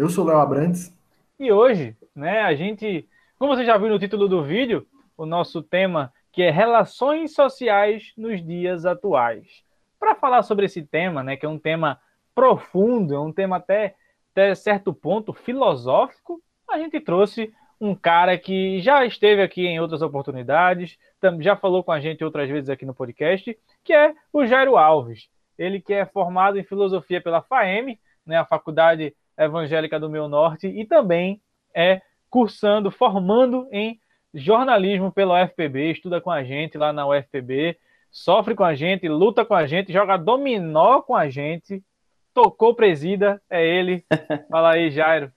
Eu sou Léo Abrantes. E hoje, né, a gente, como você já viu no título do vídeo, o nosso tema que é relações sociais nos dias atuais. Para falar sobre esse tema, né, que é um tema profundo, é um tema até, até certo ponto filosófico, a gente trouxe um cara que já esteve aqui em outras oportunidades, já falou com a gente outras vezes aqui no podcast, que é o Jairo Alves. Ele que é formado em filosofia pela FAEM, né, a Faculdade Evangélica do Meu Norte, e também é cursando, formando em jornalismo pela UFPB, estuda com a gente lá na UFPB, sofre com a gente, luta com a gente, joga dominó com a gente, tocou presida, é ele. Fala aí, Jairo.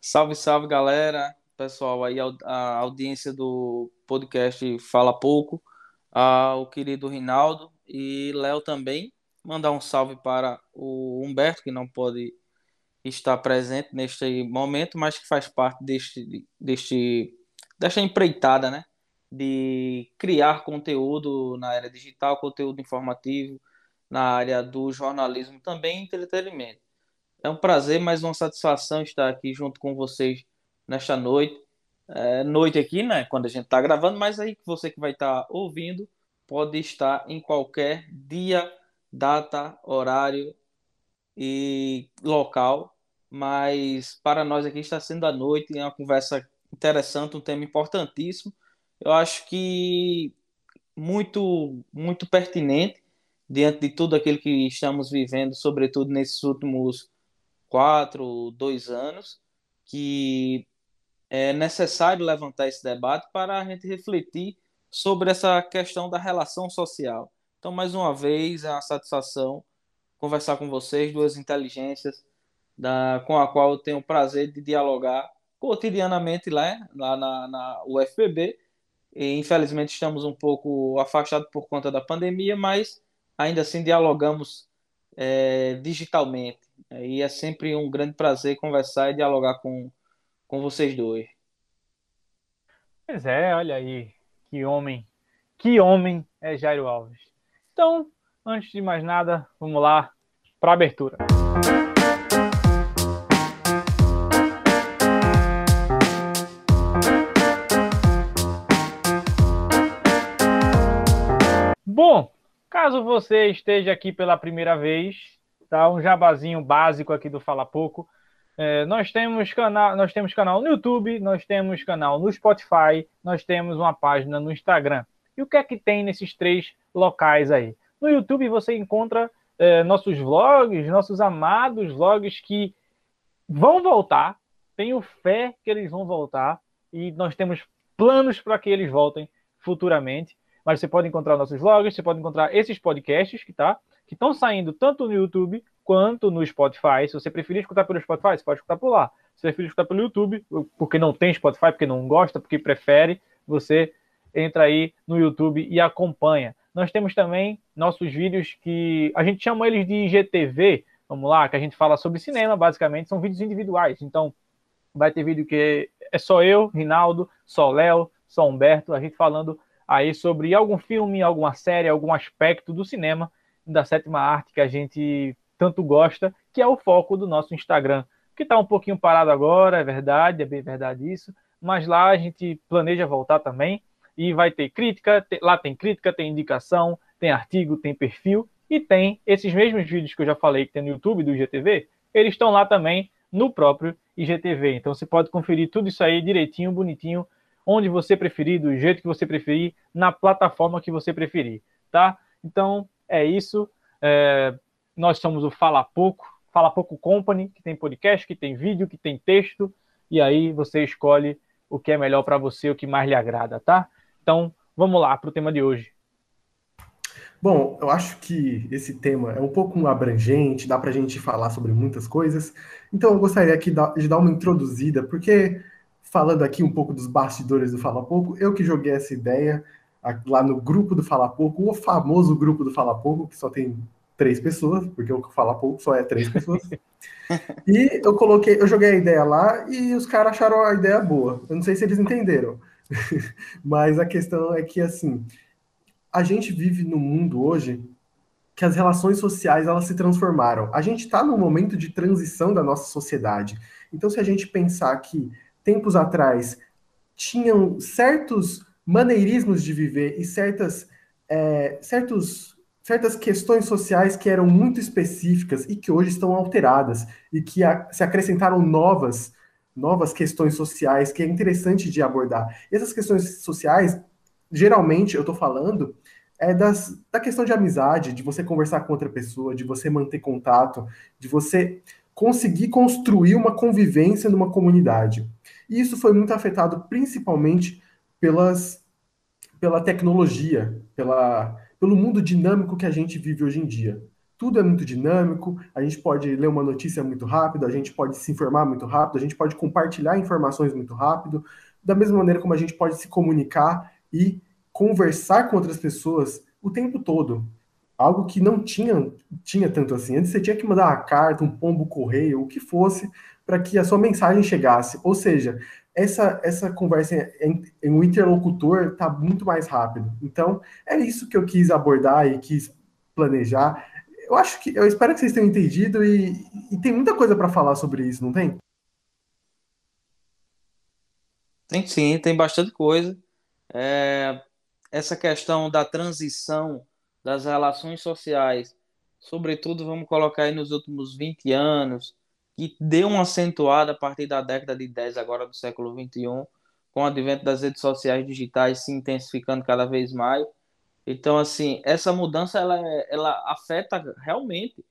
Salve, salve, galera. Pessoal, aí a audiência do podcast Fala Pouco, ao querido Rinaldo e Léo também. Mandar um salve para o Humberto, que não pode estar presente neste momento, mas que faz parte deste, deste desta empreitada, né? De criar conteúdo na área digital, conteúdo informativo, na área do jornalismo também entretenimento. É um prazer, mais uma satisfação estar aqui junto com vocês nesta noite. É, noite aqui, né? Quando a gente está gravando, mas aí você que vai estar tá ouvindo pode estar em qualquer dia, data, horário e local. Mas para nós aqui está sendo a noite, é uma conversa interessante, um tema importantíssimo. Eu acho que muito, muito pertinente diante de tudo aquilo que estamos vivendo, sobretudo nesses últimos quatro, dois anos, que é necessário levantar esse debate para a gente refletir sobre essa questão da relação social. Então, mais uma vez, é uma satisfação conversar com vocês, duas inteligências da, com a qual eu tenho o prazer de dialogar cotidianamente lá, lá na, na UFPB. E, infelizmente estamos um pouco afastados por conta da pandemia, mas ainda assim dialogamos é, digitalmente. E é sempre um grande prazer conversar e dialogar com, com vocês dois. Pois é, olha aí, que homem, que homem é Jairo Alves. Então, antes de mais nada, vamos lá para a abertura. Caso você esteja aqui pela primeira vez, tá? Um jabazinho básico aqui do Fala Pouco. É, nós temos canal, nós temos canal no YouTube, nós temos canal no Spotify, nós temos uma página no Instagram. E o que é que tem nesses três locais aí? No YouTube você encontra é, nossos vlogs, nossos amados vlogs que vão voltar. Tenho fé que eles vão voltar e nós temos planos para que eles voltem futuramente mas você pode encontrar nossos vlogs, você pode encontrar esses podcasts que tá, que estão saindo tanto no YouTube quanto no Spotify. Se você preferir escutar pelo Spotify, você pode escutar por lá. Se você preferir escutar pelo YouTube, porque não tem Spotify, porque não gosta, porque prefere, você entra aí no YouTube e acompanha. Nós temos também nossos vídeos que a gente chama eles de IGTV, vamos lá, que a gente fala sobre cinema, basicamente, são vídeos individuais. Então, vai ter vídeo que é só eu, Rinaldo, só Léo, só Humberto, a gente falando aí sobre algum filme, alguma série, algum aspecto do cinema da sétima arte que a gente tanto gosta, que é o foco do nosso Instagram, que está um pouquinho parado agora, é verdade, é bem verdade isso, mas lá a gente planeja voltar também e vai ter crítica, lá tem crítica, tem indicação, tem artigo, tem perfil e tem esses mesmos vídeos que eu já falei que tem no YouTube do IGTV, eles estão lá também no próprio IGTV. Então você pode conferir tudo isso aí direitinho, bonitinho onde você preferir, do jeito que você preferir, na plataforma que você preferir, tá? Então, é isso. É, nós somos o Fala Pouco, Fala Pouco Company, que tem podcast, que tem vídeo, que tem texto, e aí você escolhe o que é melhor para você, o que mais lhe agrada, tá? Então, vamos lá para o tema de hoje. Bom, eu acho que esse tema é um pouco abrangente, dá para a gente falar sobre muitas coisas. Então, eu gostaria aqui de dar uma introduzida, porque falando aqui um pouco dos bastidores do Fala Pouco, eu que joguei essa ideia lá no grupo do Fala Pouco, o famoso grupo do Fala Pouco, que só tem três pessoas, porque o Fala Pouco só é três pessoas. e eu coloquei, eu joguei a ideia lá e os caras acharam a ideia boa. Eu não sei se eles entenderam. Mas a questão é que assim, a gente vive num mundo hoje que as relações sociais elas se transformaram. A gente está num momento de transição da nossa sociedade. Então, se a gente pensar que tempos atrás tinham certos maneirismos de viver e certas, é, certos, certas questões sociais que eram muito específicas e que hoje estão alteradas e que a, se acrescentaram novas novas questões sociais que é interessante de abordar. E essas questões sociais, geralmente, eu estou falando é das, da questão de amizade, de você conversar com outra pessoa, de você manter contato, de você conseguir construir uma convivência numa comunidade. E isso foi muito afetado principalmente pelas, pela tecnologia, pela, pelo mundo dinâmico que a gente vive hoje em dia. Tudo é muito dinâmico, a gente pode ler uma notícia muito rápido, a gente pode se informar muito rápido, a gente pode compartilhar informações muito rápido, da mesma maneira como a gente pode se comunicar e conversar com outras pessoas o tempo todo. Algo que não tinha, tinha tanto assim. Antes você tinha que mandar uma carta, um pombo correio, o que fosse, para que a sua mensagem chegasse. Ou seja, essa, essa conversa em, em um interlocutor está muito mais rápido. Então, é isso que eu quis abordar e quis planejar. Eu acho que eu espero que vocês tenham entendido e, e tem muita coisa para falar sobre isso, não tem? Tem sim, tem bastante coisa. É, essa questão da transição das relações sociais, sobretudo vamos colocar aí nos últimos 20 anos, que deu uma acentuada a partir da década de 10 agora do século 21, com o advento das redes sociais digitais se intensificando cada vez mais. Então, assim, essa mudança ela, ela afeta realmente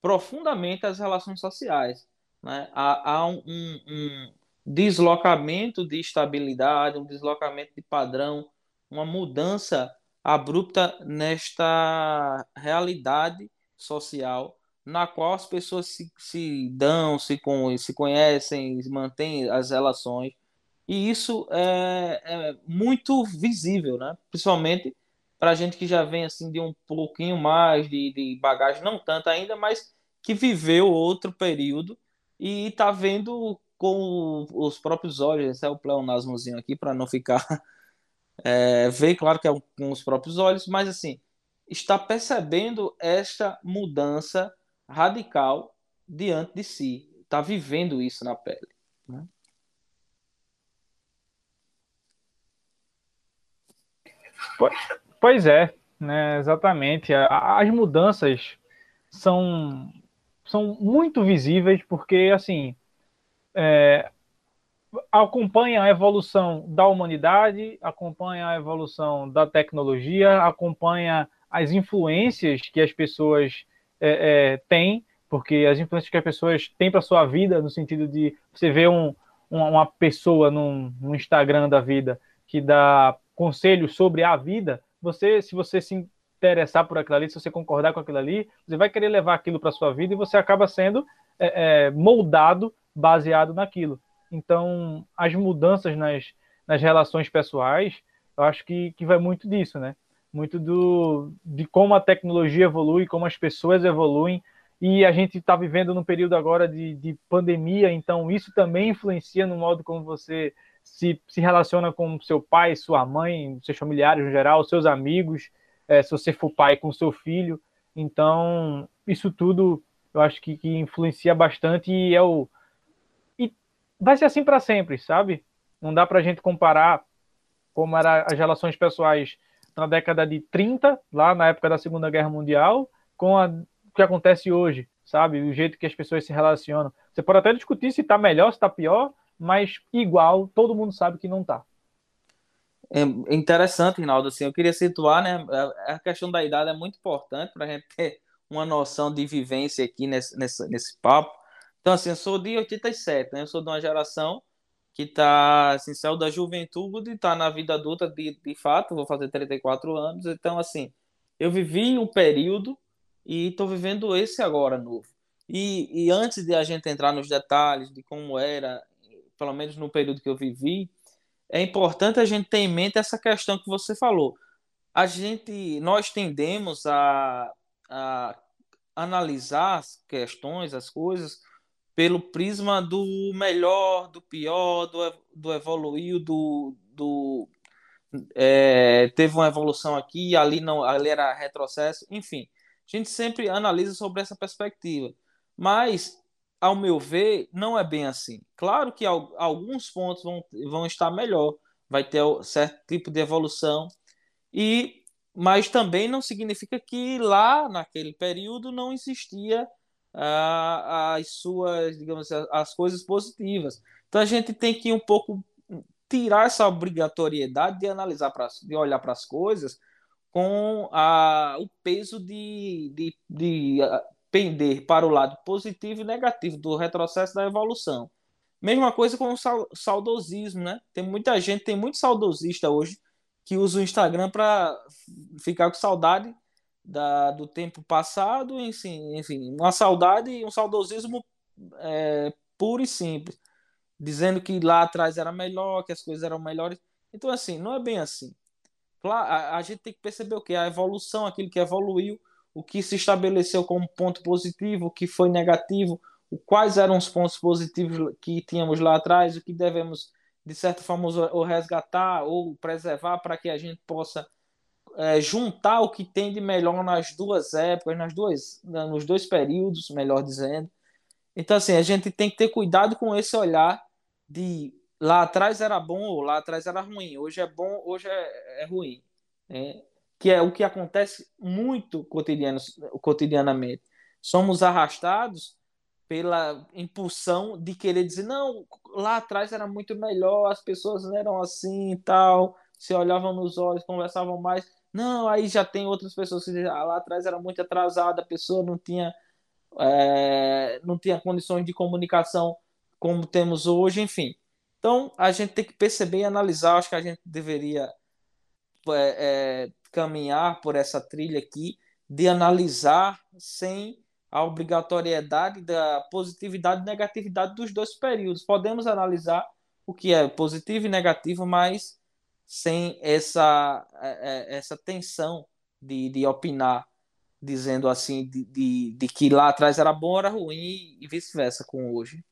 profundamente as relações sociais. Né? Há, há um, um, um deslocamento de estabilidade, um deslocamento de padrão uma mudança abrupta nesta realidade social na qual as pessoas se, se dão, se, com, se conhecem, mantêm as relações. E isso é, é muito visível, né? principalmente para a gente que já vem assim de um pouquinho mais de, de bagagem, não tanto ainda, mas que viveu outro período e está vendo com os próprios olhos, esse é o pleonasmozinho aqui para não ficar é, vê, claro que é com os próprios olhos, mas assim, está percebendo esta mudança radical diante de si, está vivendo isso na pele. Né? Pois é, né, exatamente. As mudanças são, são muito visíveis porque, assim, é, acompanha a evolução da humanidade, acompanha a evolução da tecnologia, acompanha as influências que as pessoas é, é, têm, porque as influências que as pessoas têm para sua vida, no sentido de você ver um, uma pessoa no Instagram da vida que dá conselhos sobre a vida, você, se você se interessar por aquilo ali, se você concordar com aquilo ali, você vai querer levar aquilo para sua vida e você acaba sendo é, é moldado baseado naquilo. Então, as mudanças nas, nas relações pessoais, eu acho que, que vai muito disso, né? Muito do, de como a tecnologia evolui, como as pessoas evoluem. E a gente está vivendo num período agora de, de pandemia, então isso também influencia no modo como você se, se relaciona com seu pai, sua mãe, seus familiares no geral, seus amigos, é, se você for pai com seu filho. Então, isso tudo eu acho que, que influencia bastante e é o, vai ser assim para sempre, sabe? Não dá para a gente comparar como eram as relações pessoais na década de 30, lá na época da Segunda Guerra Mundial, com a, o que acontece hoje, sabe? O jeito que as pessoas se relacionam. Você pode até discutir se está melhor, se está pior, mas igual, todo mundo sabe que não está. É interessante, Rinaldo. Assim, eu queria situar, né? A questão da idade é muito importante para a gente ter uma noção de vivência aqui nesse, nesse, nesse papo. Então, assim, eu sou de 87, né? Eu sou de uma geração que tá, assim, saiu da juventude, e tá na vida adulta de, de fato, vou fazer 34 anos. Então, assim, eu vivi um período e estou vivendo esse agora novo. E, e antes de a gente entrar nos detalhes de como era, pelo menos no período que eu vivi, é importante a gente ter em mente essa questão que você falou. A gente, nós tendemos a, a analisar as questões, as coisas, pelo prisma do melhor, do pior, do, do evoluiu, do, do é, teve uma evolução aqui, ali não, ali era retrocesso, enfim. A gente sempre analisa sobre essa perspectiva. Mas, ao meu ver, não é bem assim. Claro que alguns pontos vão, vão estar melhor, vai ter certo tipo de evolução, e mas também não significa que lá naquele período não existia as suas, digamos assim, as coisas positivas. Então a gente tem que um pouco tirar essa obrigatoriedade de analisar, pra, de olhar para as coisas com a, o peso de, de, de pender para o lado positivo e negativo do retrocesso da evolução. Mesma coisa com o saudosismo, né? Tem muita gente, tem muito saudosista hoje que usa o Instagram para ficar com saudade da, do tempo passado, enfim, enfim, uma saudade um saudosismo é, puro e simples, dizendo que lá atrás era melhor, que as coisas eram melhores. Então, assim, não é bem assim. A, a gente tem que perceber o que? A evolução, aquilo que evoluiu, o que se estabeleceu como ponto positivo, o que foi negativo, quais eram os pontos positivos que tínhamos lá atrás, o que devemos, de certa forma, ou resgatar ou preservar para que a gente possa é, juntar o que tem de melhor nas duas épocas, nas duas, nos dois períodos, melhor dizendo. Então, assim, a gente tem que ter cuidado com esse olhar de lá atrás era bom ou lá atrás era ruim. Hoje é bom, hoje é, é ruim. Né? Que é o que acontece muito cotidiano, cotidianamente. Somos arrastados pela impulsão de querer dizer, não, lá atrás era muito melhor, as pessoas eram assim e tal, se olhavam nos olhos, conversavam mais. Não, aí já tem outras pessoas que ah, lá atrás era muito atrasada, a pessoa não tinha, é, não tinha condições de comunicação como temos hoje, enfim. Então, a gente tem que perceber e analisar, acho que a gente deveria é, é, caminhar por essa trilha aqui, de analisar sem a obrigatoriedade da positividade e negatividade dos dois períodos. Podemos analisar o que é positivo e negativo, mas sem essa, é, é, essa tensão de, de opinar, dizendo assim, de, de, de que lá atrás era bom, era ruim e vice-versa com hoje.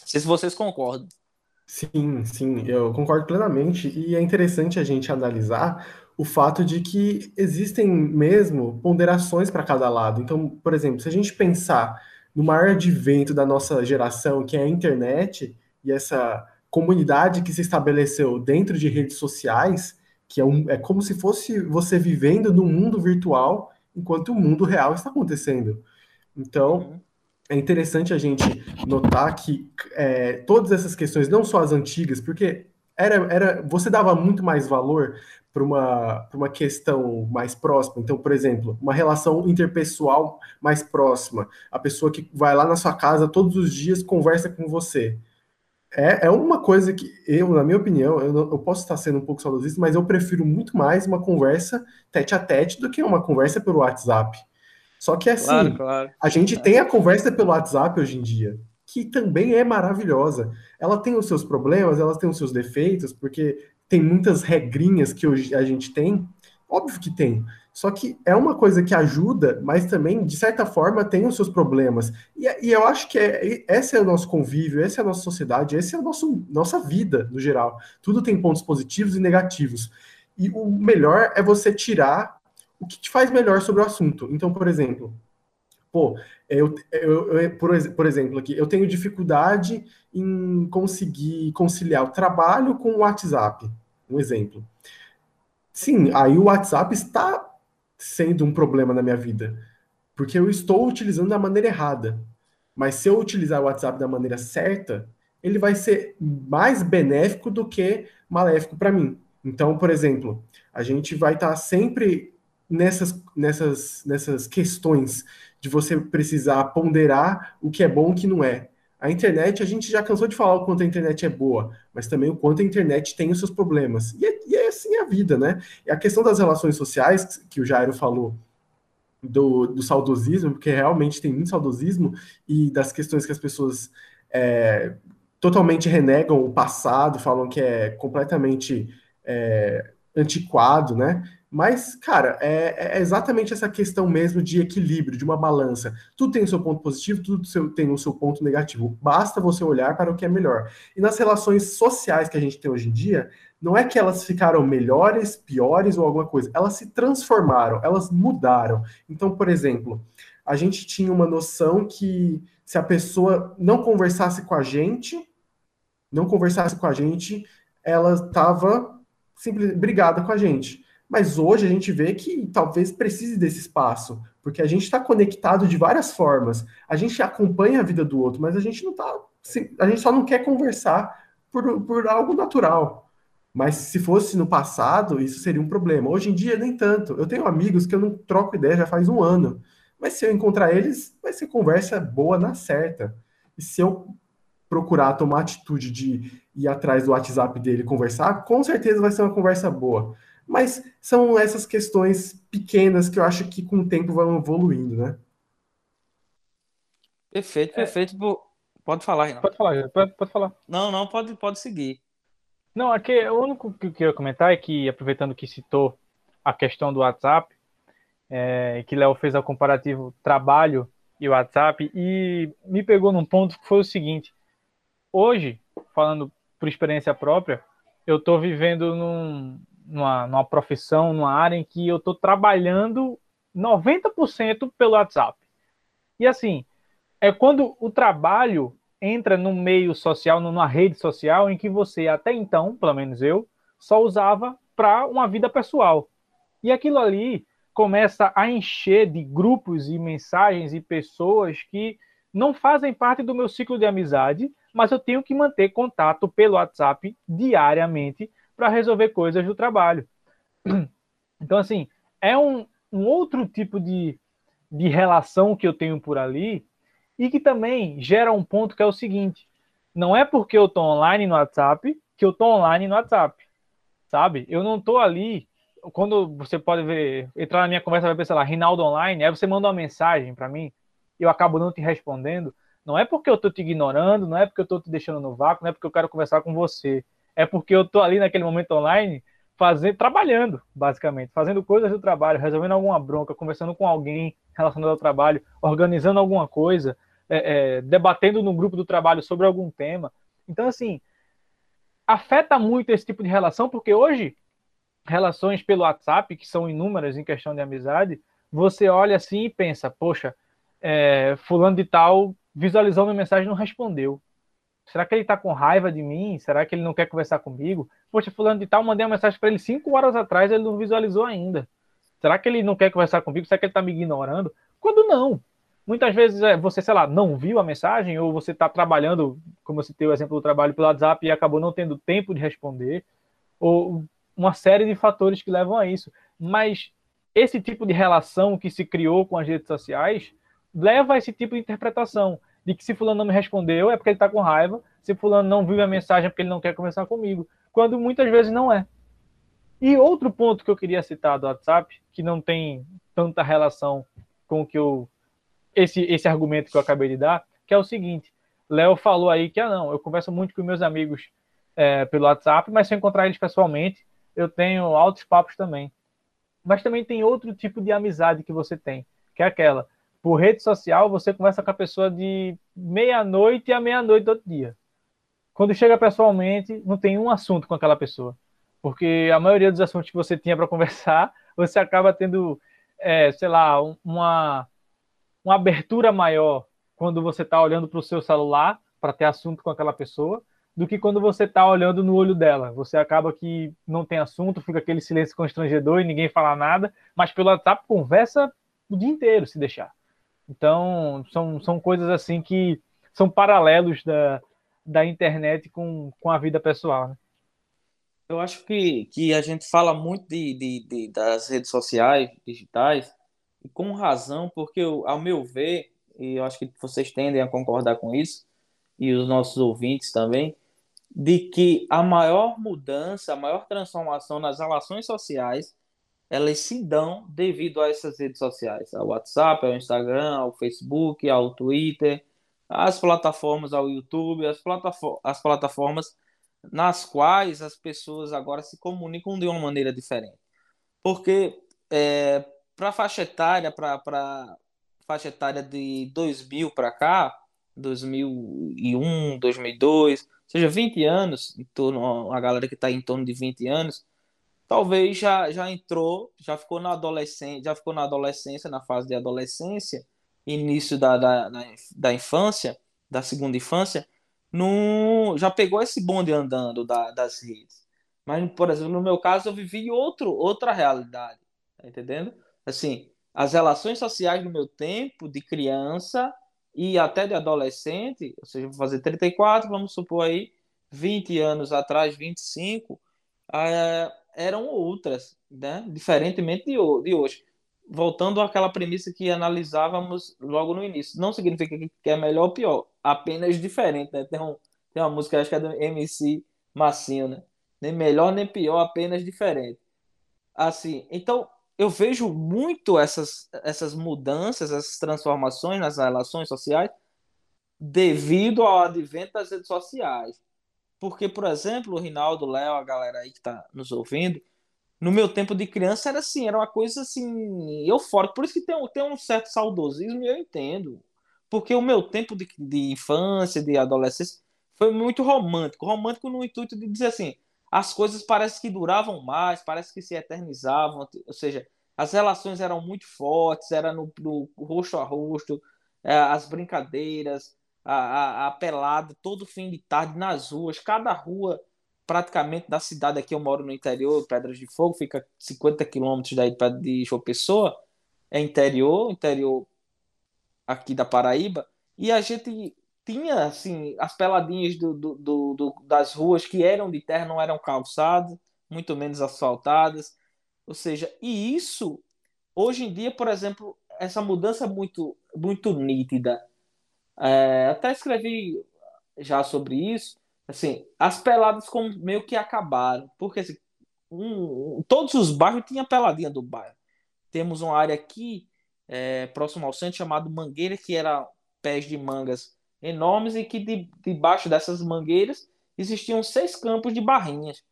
Não sei se vocês concordam. Sim, sim, eu concordo plenamente. E é interessante a gente analisar o fato de que existem mesmo ponderações para cada lado. Então, por exemplo, se a gente pensar no maior advento da nossa geração, que é a internet, e essa comunidade que se estabeleceu dentro de redes sociais, que é, um, é como se fosse você vivendo no mundo virtual enquanto o mundo real está acontecendo. Então, uhum. é interessante a gente notar que é, todas essas questões, não só as antigas, porque era, era você dava muito mais valor para uma, uma questão mais próxima. Então, por exemplo, uma relação interpessoal mais próxima. A pessoa que vai lá na sua casa todos os dias conversa com você é, é uma coisa que eu, na minha opinião, eu, eu posso estar sendo um pouco saudosista, mas eu prefiro muito mais uma conversa tete a tete do que uma conversa pelo WhatsApp. Só que assim, claro, claro. a gente tem a conversa pelo WhatsApp hoje em dia, que também é maravilhosa. Ela tem os seus problemas, ela tem os seus defeitos, porque tem muitas regrinhas que hoje a gente tem. Óbvio que tem. Só que é uma coisa que ajuda, mas também, de certa forma, tem os seus problemas. E, e eu acho que é, esse é o nosso convívio, essa é a nossa sociedade, essa é a nosso, nossa vida, no geral. Tudo tem pontos positivos e negativos. E o melhor é você tirar o que te faz melhor sobre o assunto. Então, por exemplo, pô, eu, eu, eu por, por, exemplo, aqui, eu tenho dificuldade em conseguir conciliar o trabalho com o WhatsApp. Um exemplo. Sim, aí o WhatsApp está sendo um problema na minha vida, porque eu estou utilizando da maneira errada. Mas se eu utilizar o WhatsApp da maneira certa, ele vai ser mais benéfico do que maléfico para mim. Então, por exemplo, a gente vai estar tá sempre nessas, nessas, nessas questões de você precisar ponderar o que é bom e o que não é. A internet, a gente já cansou de falar o quanto a internet é boa, mas também o quanto a internet tem os seus problemas. E é, e é assim a vida, né? E a questão das relações sociais, que o Jairo falou, do, do saudosismo, porque realmente tem muito saudosismo, e das questões que as pessoas é, totalmente renegam o passado, falam que é completamente é, antiquado, né? Mas, cara, é, é, exatamente essa questão mesmo de equilíbrio, de uma balança. Tudo tem o seu ponto positivo, tudo tem o seu ponto negativo. Basta você olhar para o que é melhor. E nas relações sociais que a gente tem hoje em dia, não é que elas ficaram melhores, piores ou alguma coisa. Elas se transformaram, elas mudaram. Então, por exemplo, a gente tinha uma noção que se a pessoa não conversasse com a gente, não conversasse com a gente, ela estava simplesmente brigada com a gente. Mas hoje a gente vê que talvez precise desse espaço, porque a gente está conectado de várias formas. A gente acompanha a vida do outro, mas a gente não tá. A gente só não quer conversar por, por algo natural. Mas se fosse no passado, isso seria um problema. Hoje em dia, nem tanto. Eu tenho amigos que eu não troco ideia já faz um ano. Mas se eu encontrar eles, vai ser conversa boa na certa. E se eu procurar tomar atitude de ir atrás do WhatsApp dele conversar, com certeza vai ser uma conversa boa. Mas são essas questões pequenas que eu acho que com o tempo vão evoluindo, né? Perfeito, perfeito. É. Pode falar, Renan. Pode falar, pode, pode falar. Não, não, pode, pode seguir. Não, aqui o único que eu queria comentar é que, aproveitando que citou a questão do WhatsApp, é, que Léo fez o comparativo trabalho e WhatsApp, e me pegou num ponto que foi o seguinte: hoje, falando por experiência própria, eu estou vivendo num, numa, numa profissão, numa área em que eu estou trabalhando 90% pelo WhatsApp. E assim, é quando o trabalho entra no meio social, numa rede social, em que você, até então, pelo menos eu, só usava para uma vida pessoal. E aquilo ali começa a encher de grupos e mensagens e pessoas que não fazem parte do meu ciclo de amizade, mas eu tenho que manter contato pelo WhatsApp diariamente para resolver coisas do trabalho. Então, assim, é um, um outro tipo de, de relação que eu tenho por ali e que também gera um ponto que é o seguinte: não é porque eu estou online no WhatsApp que eu estou online no WhatsApp, sabe? Eu não estou ali. Quando você pode ver, entrar na minha conversa, vai pensar lá, Rinaldo online, aí você manda uma mensagem para mim, eu acabo não te respondendo. Não é porque eu estou te ignorando, não é porque eu estou te deixando no vácuo, não é porque eu quero conversar com você é porque eu tô ali naquele momento online fazendo, trabalhando, basicamente, fazendo coisas do trabalho, resolvendo alguma bronca, conversando com alguém relacionado ao trabalho, organizando alguma coisa, é, é, debatendo no grupo do trabalho sobre algum tema. Então, assim, afeta muito esse tipo de relação, porque hoje, relações pelo WhatsApp, que são inúmeras em questão de amizade, você olha assim e pensa, poxa, é, fulano de tal visualizou minha mensagem e não respondeu. Será que ele está com raiva de mim? Será que ele não quer conversar comigo? Poxa, fulano de tal, mandei uma mensagem para ele cinco horas atrás, ele não visualizou ainda. Será que ele não quer conversar comigo? Será que ele está me ignorando? Quando não. Muitas vezes é, você, sei lá, não viu a mensagem, ou você está trabalhando, como eu citei o exemplo do trabalho pelo WhatsApp, e acabou não tendo tempo de responder, ou uma série de fatores que levam a isso. Mas esse tipo de relação que se criou com as redes sociais leva a esse tipo de interpretação de que se fulano não me respondeu é porque ele está com raiva, se fulano não viu a mensagem é porque ele não quer conversar comigo, quando muitas vezes não é. E outro ponto que eu queria citar do WhatsApp, que não tem tanta relação com o que eu esse esse argumento que eu acabei de dar, que é o seguinte: Léo falou aí que ah não, eu converso muito com meus amigos é, pelo WhatsApp, mas se eu encontrar eles pessoalmente, eu tenho altos papos também. Mas também tem outro tipo de amizade que você tem, que é aquela por rede social, você conversa com a pessoa de meia-noite a meia-noite do outro dia. Quando chega pessoalmente, não tem um assunto com aquela pessoa. Porque a maioria dos assuntos que você tinha para conversar, você acaba tendo, é, sei lá, uma, uma abertura maior quando você está olhando para o seu celular para ter assunto com aquela pessoa, do que quando você está olhando no olho dela. Você acaba que não tem assunto, fica aquele silêncio constrangedor e ninguém fala nada, mas pelo WhatsApp conversa o dia inteiro, se deixar. Então, são, são coisas assim que são paralelos da, da internet com, com a vida pessoal. Né? Eu acho que, que a gente fala muito de, de, de, das redes sociais, digitais, e com razão, porque, eu, ao meu ver, e eu acho que vocês tendem a concordar com isso, e os nossos ouvintes também, de que a maior mudança, a maior transformação nas relações sociais elas se dão devido a essas redes sociais, ao WhatsApp, ao Instagram, ao Facebook, ao Twitter, às plataformas, ao YouTube, as, as plataformas nas quais as pessoas agora se comunicam de uma maneira diferente. Porque é, para faixa etária, para faixa etária de 2000 para cá, 2001, 2002, ou seja, 20 anos, em torno, a galera que está em torno de 20 anos, talvez já, já entrou, já ficou na adolescência, já ficou na adolescência, na fase de adolescência, início da, da, da infância, da segunda infância, no, já pegou esse bonde andando da, das redes. Mas, por exemplo, no meu caso, eu vivi outro, outra realidade, tá entendendo? Assim, as relações sociais no meu tempo de criança e até de adolescente, ou seja, vou fazer 34, vamos supor aí, 20 anos atrás, 25, é, eram outras, né? diferentemente de, de hoje. Voltando àquela premissa que analisávamos logo no início. Não significa que é melhor ou pior, apenas diferente. Né? Tem, um, tem uma música, acho que é do MC Massinho, né? Nem melhor nem pior, apenas diferente. Assim, então eu vejo muito essas, essas mudanças, essas transformações nas relações sociais devido ao advento das redes sociais. Porque, por exemplo, o Rinaldo, o Léo, a galera aí que está nos ouvindo, no meu tempo de criança era assim, era uma coisa assim, eufórica. Por isso que tem, tem um certo saudosismo e eu entendo. Porque o meu tempo de, de infância, de adolescência, foi muito romântico. Romântico no intuito de dizer assim, as coisas parece que duravam mais, parece que se eternizavam, ou seja, as relações eram muito fortes, era no, no rosto a rosto, é, as brincadeiras, a, a, a, pelada todo fim de tarde nas ruas, cada rua praticamente da cidade aqui, eu moro no interior, Pedras de Fogo, fica 50 quilômetros daí de João Pessoa, é interior, interior aqui da Paraíba, e a gente tinha, assim, as peladinhas do, do, do, das ruas que eram de terra, não eram calçadas, muito menos asfaltadas, ou seja, e isso, hoje em dia, por exemplo, essa mudança muito, muito nítida, é, até escrevi já sobre isso. Assim, as peladas como meio que acabaram, porque assim, um, todos os bairros tinham peladinha do bairro. Temos uma área aqui é, próximo ao centro chamado Mangueira, que era pés de mangas enormes e que de, debaixo dessas mangueiras existiam seis campos de barrinhas.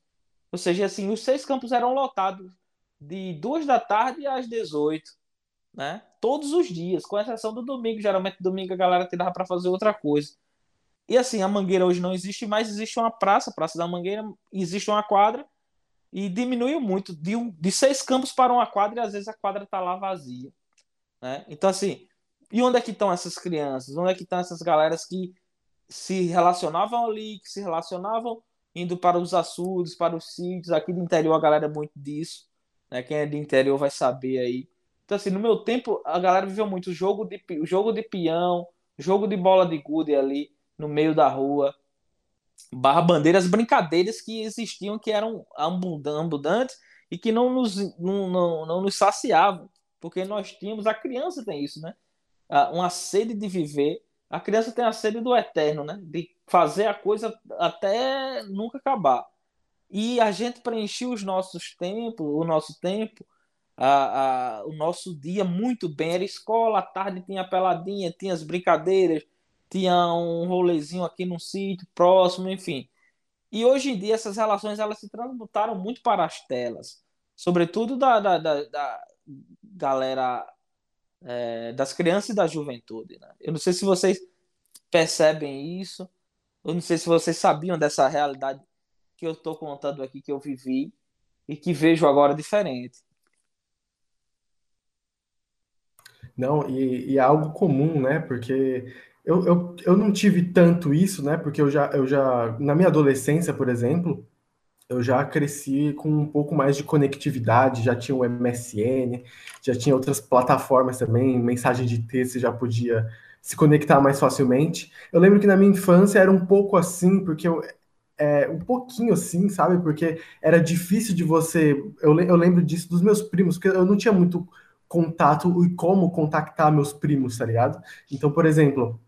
Ou seja, assim, os seis campos eram lotados de duas da tarde às 18 né? Todos os dias, com exceção do domingo. Geralmente, domingo a galera tirava para fazer outra coisa. E assim, a Mangueira hoje não existe mais, existe uma praça, Praça da Mangueira, existe uma quadra, e diminuiu muito, de, um, de seis campos para uma quadra, e às vezes a quadra está lá vazia. Né? Então, assim, e onde é que estão essas crianças? Onde é que estão essas galeras que se relacionavam ali, que se relacionavam indo para os açudes, para os sítios? Aqui do interior a galera é muito disso. Né? Quem é do interior vai saber aí. Então, assim, no meu tempo, a galera viveu muito jogo de, jogo de peão, jogo de bola de gude ali no meio da rua, barra bandeiras, brincadeiras que existiam que eram abundantes e que não nos, não, não, não nos saciavam, porque nós tínhamos, a criança tem isso, né? Uma sede de viver, a criança tem a sede do eterno, né? De fazer a coisa até nunca acabar. E a gente preenchia os nossos tempos, o nosso tempo, a, a, o nosso dia muito bem. Era escola, à tarde tinha peladinha, tinha as brincadeiras, tinha um rolezinho aqui no sítio próximo, enfim. E hoje em dia essas relações elas se transmutaram muito para as telas, sobretudo da, da, da, da galera, é, das crianças e da juventude. Né? Eu não sei se vocês percebem isso, eu não sei se vocês sabiam dessa realidade que eu estou contando aqui, que eu vivi e que vejo agora diferente. Não, e, e é algo comum, né? Porque eu, eu, eu não tive tanto isso, né? Porque eu já, eu já, na minha adolescência, por exemplo, eu já cresci com um pouco mais de conectividade, já tinha o MSN, já tinha outras plataformas também, mensagem de texto já podia se conectar mais facilmente. Eu lembro que na minha infância era um pouco assim, porque eu, é, um pouquinho assim, sabe? Porque era difícil de você. Eu, eu lembro disso dos meus primos, porque eu não tinha muito contato e como contactar meus primos, tá ligado? Então, por exemplo,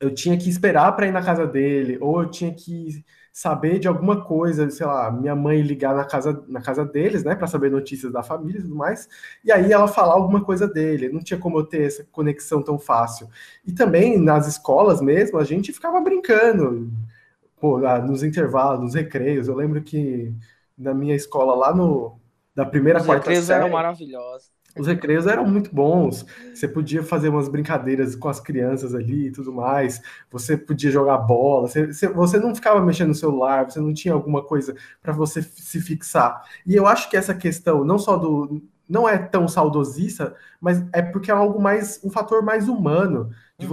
eu tinha que esperar para ir na casa dele, ou eu tinha que saber de alguma coisa, sei lá, minha mãe ligar na casa, na casa deles, né, para saber notícias da família e tudo mais, e aí ela falar alguma coisa dele. Não tinha como eu ter essa conexão tão fácil. E também nas escolas mesmo, a gente ficava brincando, pô, nos intervalos, nos recreios. Eu lembro que na minha escola lá no da primeira Os quarta série. eram maravilhosos. Os recreios eram muito bons. Você podia fazer umas brincadeiras com as crianças ali e tudo mais. Você podia jogar bola. Você, você, você não ficava mexendo no celular. Você não tinha alguma coisa para você se fixar. E eu acho que essa questão, não só do. Não é tão saudosista, mas é porque é algo mais. um fator mais humano. De Uhum.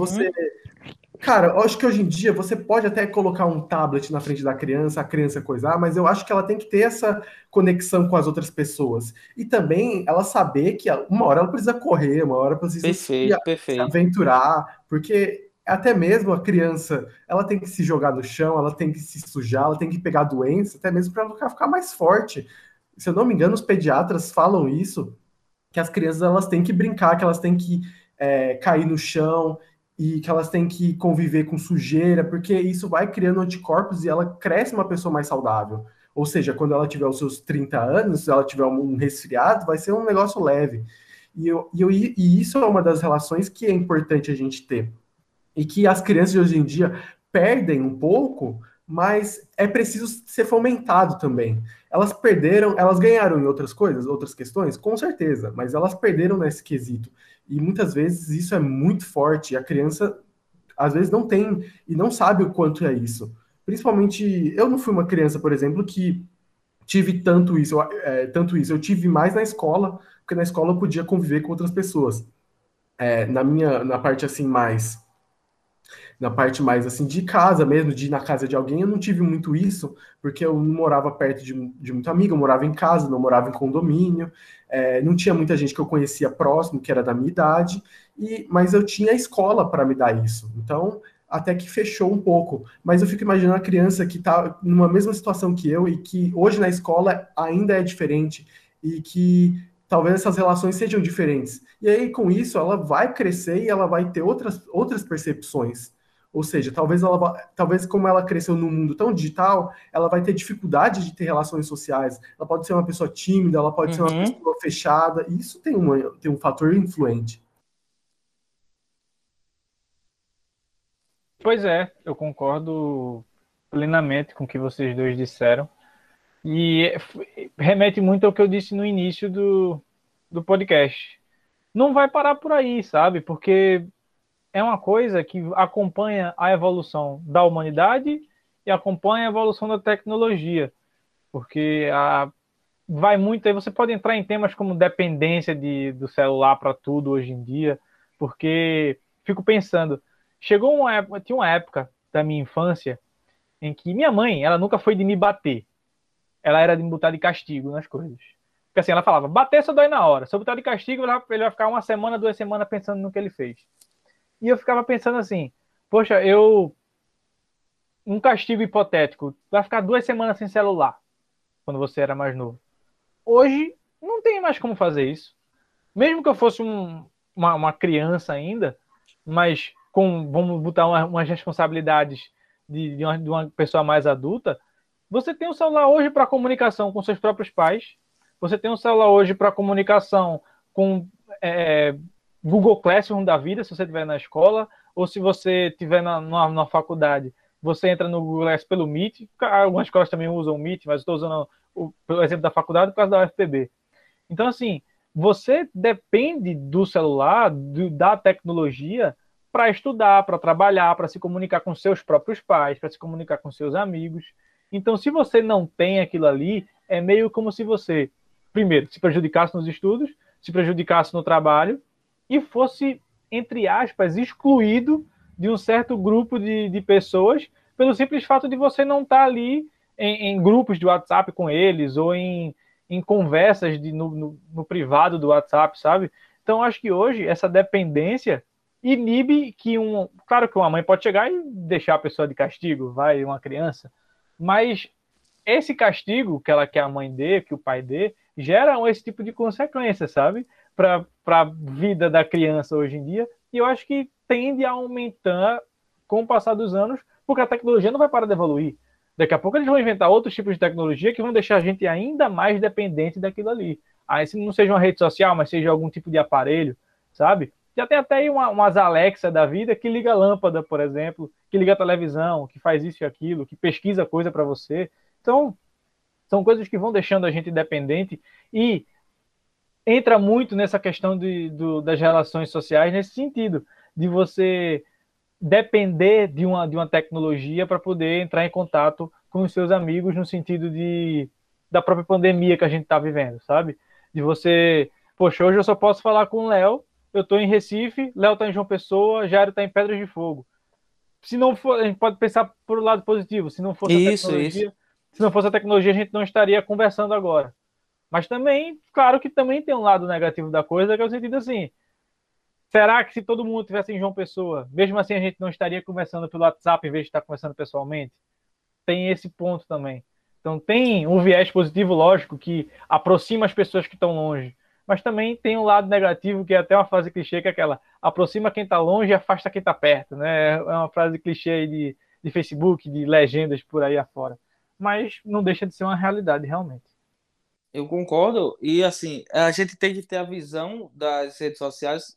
Cara, eu acho que hoje em dia você pode até colocar um tablet na frente da criança, a criança coisar, mas eu acho que ela tem que ter essa conexão com as outras pessoas. E também ela saber que uma hora ela precisa correr, uma hora precisa Perfeito, se perfeito. aventurar, porque até mesmo a criança, ela tem que se jogar no chão, ela tem que se sujar, ela tem que pegar doença, até mesmo para ela ficar mais forte. Se eu não me engano, os pediatras falam isso, que as crianças elas têm que brincar, que elas têm que é, cair no chão e que elas têm que conviver com sujeira, porque isso vai criando anticorpos e ela cresce uma pessoa mais saudável. Ou seja, quando ela tiver os seus 30 anos, se ela tiver um resfriado, vai ser um negócio leve. E, eu, e, eu, e isso é uma das relações que é importante a gente ter. E que as crianças de hoje em dia perdem um pouco, mas é preciso ser fomentado também. Elas perderam, elas ganharam em outras coisas, outras questões, com certeza, mas elas perderam nesse quesito. E muitas vezes isso é muito forte. A criança, às vezes, não tem e não sabe o quanto é isso. Principalmente, eu não fui uma criança, por exemplo, que tive tanto isso, é, tanto isso. Eu tive mais na escola, porque na escola eu podia conviver com outras pessoas. É, na minha, na parte assim mais na parte mais assim de casa mesmo, de ir na casa de alguém, eu não tive muito isso, porque eu não morava perto de, de muito amigo, eu morava em casa, não morava em condomínio, é, não tinha muita gente que eu conhecia próximo, que era da minha idade, e, mas eu tinha a escola para me dar isso. Então, até que fechou um pouco. Mas eu fico imaginando a criança que está numa mesma situação que eu e que hoje na escola ainda é diferente e que talvez essas relações sejam diferentes. E aí, com isso, ela vai crescer e ela vai ter outras, outras percepções. Ou seja, talvez ela talvez como ela cresceu num mundo tão digital, ela vai ter dificuldade de ter relações sociais. Ela pode ser uma pessoa tímida, ela pode uhum. ser uma pessoa fechada. E isso tem, uma, tem um fator influente. Pois é, eu concordo plenamente com o que vocês dois disseram. E remete muito ao que eu disse no início do, do podcast. Não vai parar por aí, sabe? Porque é uma coisa que acompanha a evolução da humanidade e acompanha a evolução da tecnologia. Porque a, vai muito aí, você pode entrar em temas como dependência de, do celular para tudo hoje em dia, porque fico pensando, chegou uma época, tinha uma época da minha infância em que minha mãe, ela nunca foi de me bater. Ela era de botar de castigo nas coisas. Porque assim, ela falava, bater só dói na hora. Se eu botar de castigo, ele vai ficar uma semana, duas semanas pensando no que ele fez. E eu ficava pensando assim, poxa, eu. Um castigo hipotético, vai ficar duas semanas sem celular, quando você era mais novo. Hoje, não tem mais como fazer isso. Mesmo que eu fosse um, uma, uma, criança ainda, mas com, vamos botar uma, umas responsabilidades de, de, uma, de uma pessoa mais adulta, você tem um celular hoje para comunicação com seus próprios pais, você tem um celular hoje para comunicação com é, Google Classroom da vida, se você estiver na escola, ou se você estiver na, faculdade, você entra no Google Classroom pelo Meet. Algumas escolas também usam o Meet, mas estou usando o, o exemplo da faculdade por causa da UFPB. Então, assim, você depende do celular, do, da tecnologia, para estudar, para trabalhar, para se comunicar com seus próprios pais, para se comunicar com seus amigos. Então, se você não tem aquilo ali, é meio como se você, primeiro, se prejudicasse nos estudos, se prejudicasse no trabalho e fosse, entre aspas, excluído de um certo grupo de, de pessoas pelo simples fato de você não estar tá ali em, em, grupos de WhatsApp com eles ou em, em conversas de, no, no, no privado do WhatsApp, sabe? Então, acho que hoje essa dependência inibe que um. Claro que uma mãe pode chegar e deixar a pessoa de castigo, vai uma criança, mas esse castigo que ela quer a mãe dê, que o pai dê, gera esse tipo de consequência, sabe? Para a vida da criança hoje em dia. E eu acho que tende a aumentar com o passar dos anos, porque a tecnologia não vai parar de evoluir. Daqui a pouco eles vão inventar outros tipos de tecnologia que vão deixar a gente ainda mais dependente daquilo ali. Aí, se não seja uma rede social, mas seja algum tipo de aparelho, sabe? Já tem até aí uma, umas Alexa da vida que liga lâmpada, por exemplo, que liga televisão, que faz isso e aquilo, que pesquisa coisa para você. Então, São coisas que vão deixando a gente dependente e entra muito nessa questão de, do, das relações sociais nesse sentido, de você depender de uma, de uma tecnologia para poder entrar em contato com os seus amigos no sentido de da própria pandemia que a gente está vivendo, sabe? De você, poxa, hoje eu só posso falar com o Léo, eu estou em Recife, Léo está em João Pessoa, Jairo está em Pedras de Fogo. Se não for, a gente pode pensar por um lado positivo, se não fosse isso, a tecnologia, isso. se não fosse a tecnologia, a gente não estaria conversando agora. Mas também, claro que também tem um lado negativo da coisa, que é o sentido assim, será que se todo mundo tivesse em João Pessoa, mesmo assim a gente não estaria conversando pelo WhatsApp em vez de estar conversando pessoalmente? Tem esse ponto também. Então tem um viés positivo, lógico, que aproxima as pessoas que estão longe, mas também tem um lado negativo, que é até uma frase clichê, que é aquela, aproxima quem está longe e afasta quem está perto, né? É uma frase clichê de, de Facebook, de legendas por aí afora. Mas não deixa de ser uma realidade, realmente. Eu concordo, e assim, a gente tem que ter a visão das redes sociais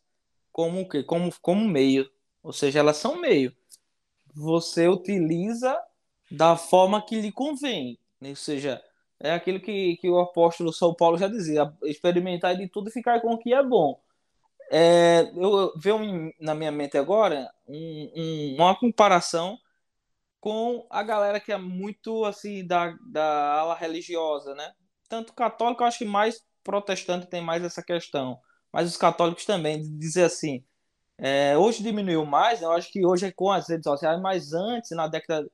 como o quê? Como, como meio. Ou seja, elas são meio. Você utiliza da forma que lhe convém. Ou seja, é aquilo que, que o apóstolo São Paulo já dizia: experimentar de tudo e ficar com o que é bom. É, eu vejo na minha mente agora um, um, uma comparação com a galera que é muito assim da, da ala religiosa, né? Tanto católico, eu acho que mais protestante tem mais essa questão, mas os católicos também, dizer assim, é, hoje diminuiu mais, né? eu acho que hoje é com as redes sociais, mas antes, na década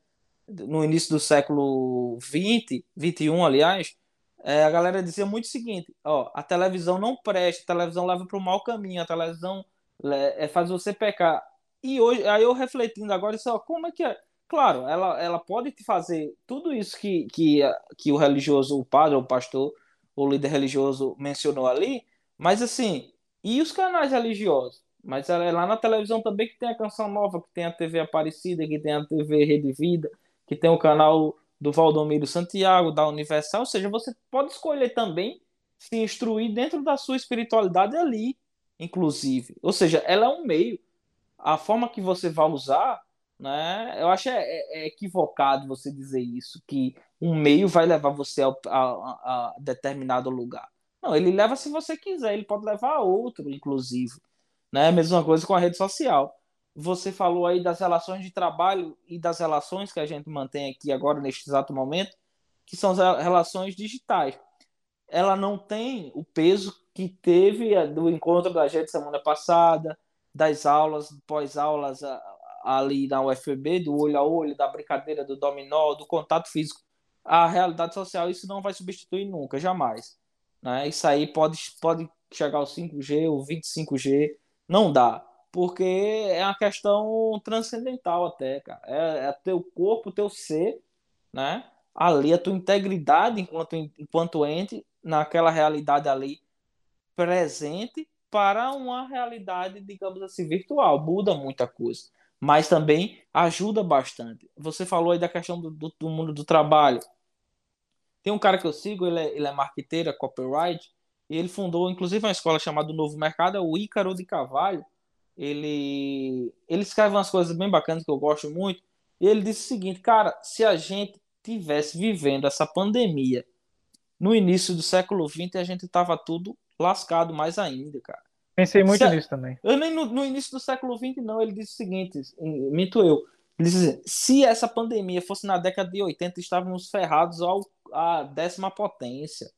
no início do século 20, 21, aliás, é, a galera dizia muito o seguinte: ó, a televisão não presta, a televisão leva para o mau caminho, a televisão é, faz você pecar. E hoje, aí eu refletindo agora, isso, ó, como é que é? Claro, ela, ela pode te fazer tudo isso que, que, que o religioso, o padre, o pastor, o líder religioso mencionou ali, mas assim, e os canais religiosos? Mas é lá na televisão também que tem a Canção Nova, que tem a TV Aparecida, que tem a TV Rede Vida, que tem o canal do Valdomiro Santiago, da Universal, ou seja, você pode escolher também se instruir dentro da sua espiritualidade ali, inclusive. Ou seja, ela é um meio. A forma que você vai usar, né? Eu acho é, é, é equivocado você dizer isso, que um meio vai levar você a, a, a, determinado lugar. Não, ele leva se você quiser, ele pode levar a outro, inclusive. Né? Mesma coisa com a rede social você falou aí das relações de trabalho e das relações que a gente mantém aqui agora neste exato momento, que são as relações digitais. Ela não tem o peso que teve do encontro da gente semana passada, das aulas, pós-aulas ali na UFB, do olho a olho, da brincadeira do dominó, do contato físico. A realidade social, isso não vai substituir nunca, jamais. Né? Isso aí pode, pode chegar ao 5G, ou 25G, não dá porque é uma questão transcendental até, cara. É, é teu corpo, teu ser, né? Ali, a tua integridade enquanto, enquanto ente, naquela realidade ali presente, para uma realidade, digamos assim, virtual. Muda muita coisa. Mas também ajuda bastante. Você falou aí da questão do, do, do mundo do trabalho. Tem um cara que eu sigo, ele é, ele é marqueteiro, é copyright, e ele fundou, inclusive, uma escola chamada Novo Mercado, é o Ícaro de Cavalho, ele, ele escreve umas coisas bem bacanas que eu gosto muito. E ele disse o seguinte, cara, se a gente tivesse vivendo essa pandemia no início do século XX, a gente tava tudo lascado mais ainda, cara. Pensei muito se, nisso também. Eu nem no, no, início do século XX, não. Ele disse o seguinte, minto eu. Ele disse, se essa pandemia fosse na década de 80, estávamos ferrados ao, à décima potência.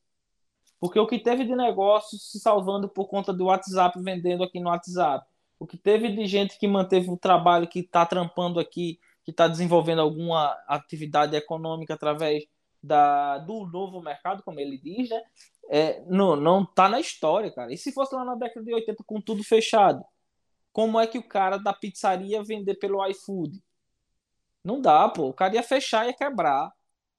Porque o que teve de negócio se salvando por conta do WhatsApp, vendendo aqui no WhatsApp o que teve de gente que manteve o trabalho, que está trampando aqui, que está desenvolvendo alguma atividade econômica através da, do novo mercado, como ele diz, né? É, não, não tá na história, cara. E se fosse lá na década de 80 com tudo fechado? Como é que o cara da pizzaria vender pelo iFood? Não dá, pô. O cara ia fechar e ia quebrar.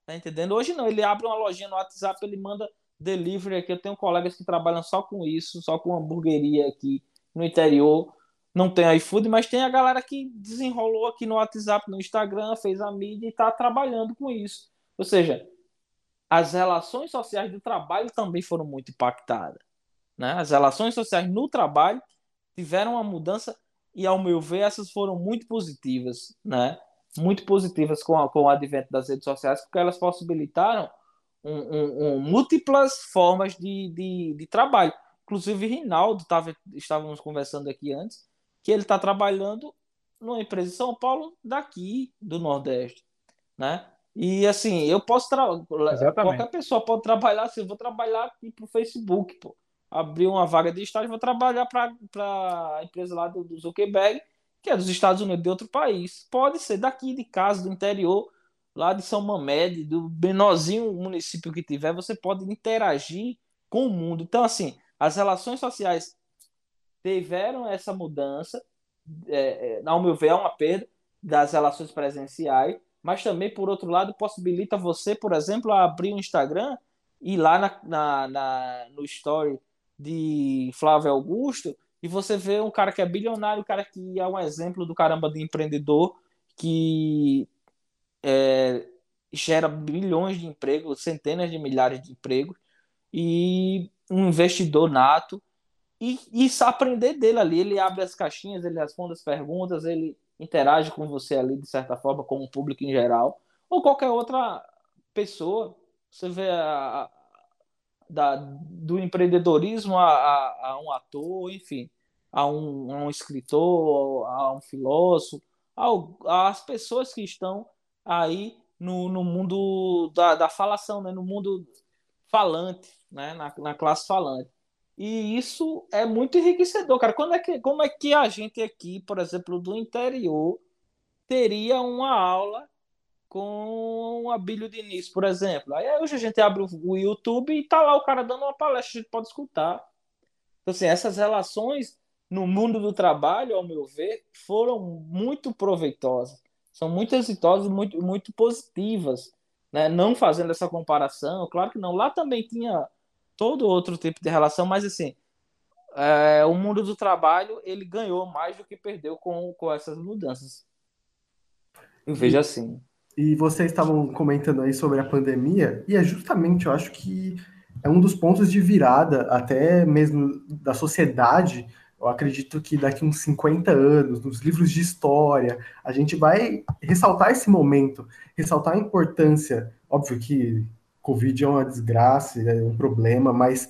Tá entendendo? Hoje não. Ele abre uma lojinha no WhatsApp, ele manda delivery aqui. Eu tenho colegas que trabalham só com isso, só com hamburgueria aqui no interior não tem iFood, mas tem a galera que desenrolou aqui no WhatsApp, no Instagram, fez a mídia e está trabalhando com isso. Ou seja, as relações sociais do trabalho também foram muito impactadas. Né? As relações sociais no trabalho tiveram uma mudança e, ao meu ver, essas foram muito positivas, né? muito positivas com, a, com o advento das redes sociais, porque elas possibilitaram um, um, um, múltiplas formas de, de, de trabalho. Inclusive, Rinaldo, tava, estávamos conversando aqui antes, que ele está trabalhando numa empresa em São Paulo, daqui do Nordeste, né? E assim, eu posso qualquer pessoa pode trabalhar, assim, eu vou trabalhar aqui para o Facebook, pô. Abrir uma vaga de estágio, vou trabalhar para a empresa lá do, do Zuckerberg, que é dos Estados Unidos, de outro país. Pode ser daqui de casa, do interior, lá de São Mamede, do menorzinho município que tiver, você pode interagir com o mundo. Então, assim, as relações sociais tiveram essa mudança, é, é, ao meu ver, é uma perda das relações presenciais, mas também, por outro lado, possibilita você, por exemplo, abrir um Instagram e lá na, na, na, no story de Flávio Augusto e você vê um cara que é bilionário, um cara que é um exemplo do caramba de empreendedor que é, gera bilhões de empregos, centenas de milhares de empregos e um investidor nato e, e aprender dele ali. Ele abre as caixinhas, ele responde as perguntas, ele interage com você ali de certa forma, com o público em geral, ou qualquer outra pessoa. Você vê a, da, do empreendedorismo a, a, a, um ator, enfim, a um, um escritor, a um filósofo, às pessoas que estão aí no, no mundo da, da falação, né? no mundo falante, né? na, na classe falante. E isso é muito enriquecedor, cara. Quando é que, como é que a gente aqui, por exemplo, do interior, teria uma aula com o Abílio Diniz, por exemplo? Aí hoje a gente abre o YouTube e tá lá o cara dando uma palestra, a gente pode escutar. Então, assim, essas relações no mundo do trabalho, ao meu ver, foram muito proveitosas. São muito exitosas, muito, muito positivas. Né? Não fazendo essa comparação, claro que não. Lá também tinha todo outro tipo de relação, mas assim, é, o mundo do trabalho ele ganhou mais do que perdeu com, com essas mudanças. Eu vejo e, assim. E vocês estavam comentando aí sobre a pandemia, e é justamente, eu acho que é um dos pontos de virada, até mesmo da sociedade. Eu acredito que daqui uns 50 anos, nos livros de história, a gente vai ressaltar esse momento, ressaltar a importância. Óbvio que Covid é uma desgraça, é um problema, mas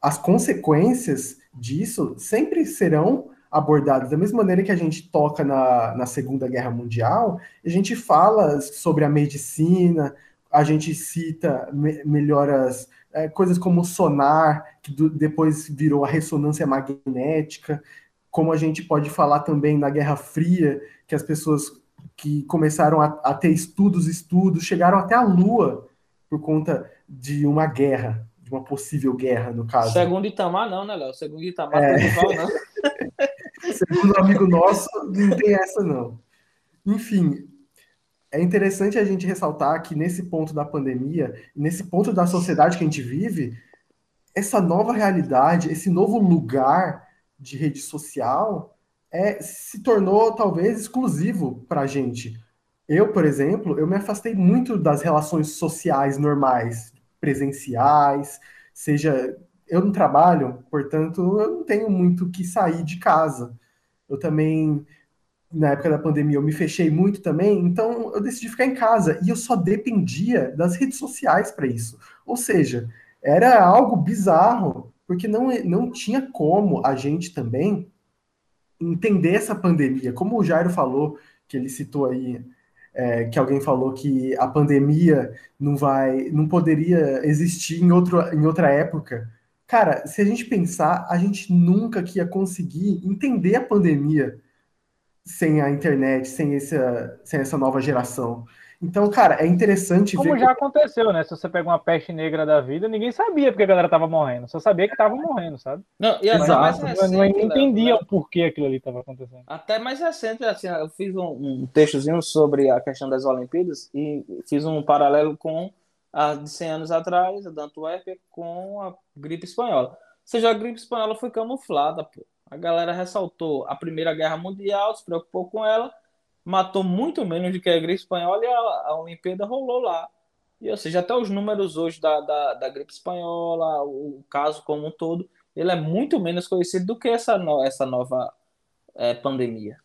as consequências disso sempre serão abordadas. Da mesma maneira que a gente toca na, na Segunda Guerra Mundial, a gente fala sobre a medicina, a gente cita me, melhoras, é, coisas como o sonar, que do, depois virou a ressonância magnética, como a gente pode falar também na Guerra Fria, que as pessoas que começaram a, a ter estudos, estudos, chegaram até a Lua, por conta de uma guerra, de uma possível guerra, no caso. Segundo Itamar, não, né, Léo? Segundo Itamar, é... rival, não. Segundo um amigo nosso, não tem essa, não. Enfim, é interessante a gente ressaltar que nesse ponto da pandemia, nesse ponto da sociedade que a gente vive, essa nova realidade, esse novo lugar de rede social, é, se tornou talvez exclusivo para a gente. Eu, por exemplo, eu me afastei muito das relações sociais normais, presenciais, seja eu não trabalho, portanto, eu não tenho muito que sair de casa. Eu também na época da pandemia eu me fechei muito também, então eu decidi ficar em casa e eu só dependia das redes sociais para isso. Ou seja, era algo bizarro, porque não, não tinha como a gente também entender essa pandemia. Como o Jairo falou, que ele citou aí é, que alguém falou que a pandemia não vai, não poderia existir em, outro, em outra época. Cara, se a gente pensar, a gente nunca que ia conseguir entender a pandemia sem a internet, sem essa, sem essa nova geração. Então, cara, é interessante Como ver. Como já aconteceu, né? Se você pega uma peste negra da vida, ninguém sabia porque a galera tava morrendo. Só sabia que tava morrendo, sabe? Não, e até mais recente, não, entendia né? o porquê aquilo ali tava acontecendo. Até mais recente, assim, eu fiz um, um textozinho sobre a questão das Olimpíadas e fiz um paralelo com a de 100 anos atrás, a da Antuérpia, com a gripe espanhola. Ou seja, a gripe espanhola foi camuflada, pô. A galera ressaltou a Primeira Guerra Mundial, se preocupou com ela matou muito menos do que a gripe espanhola e a, a Olimpíada rolou lá. E, ou seja, até os números hoje da, da, da gripe espanhola, o, o, caso como um todo, ele é muito menos conhecido do que essa, no, essa nova é, pandemia.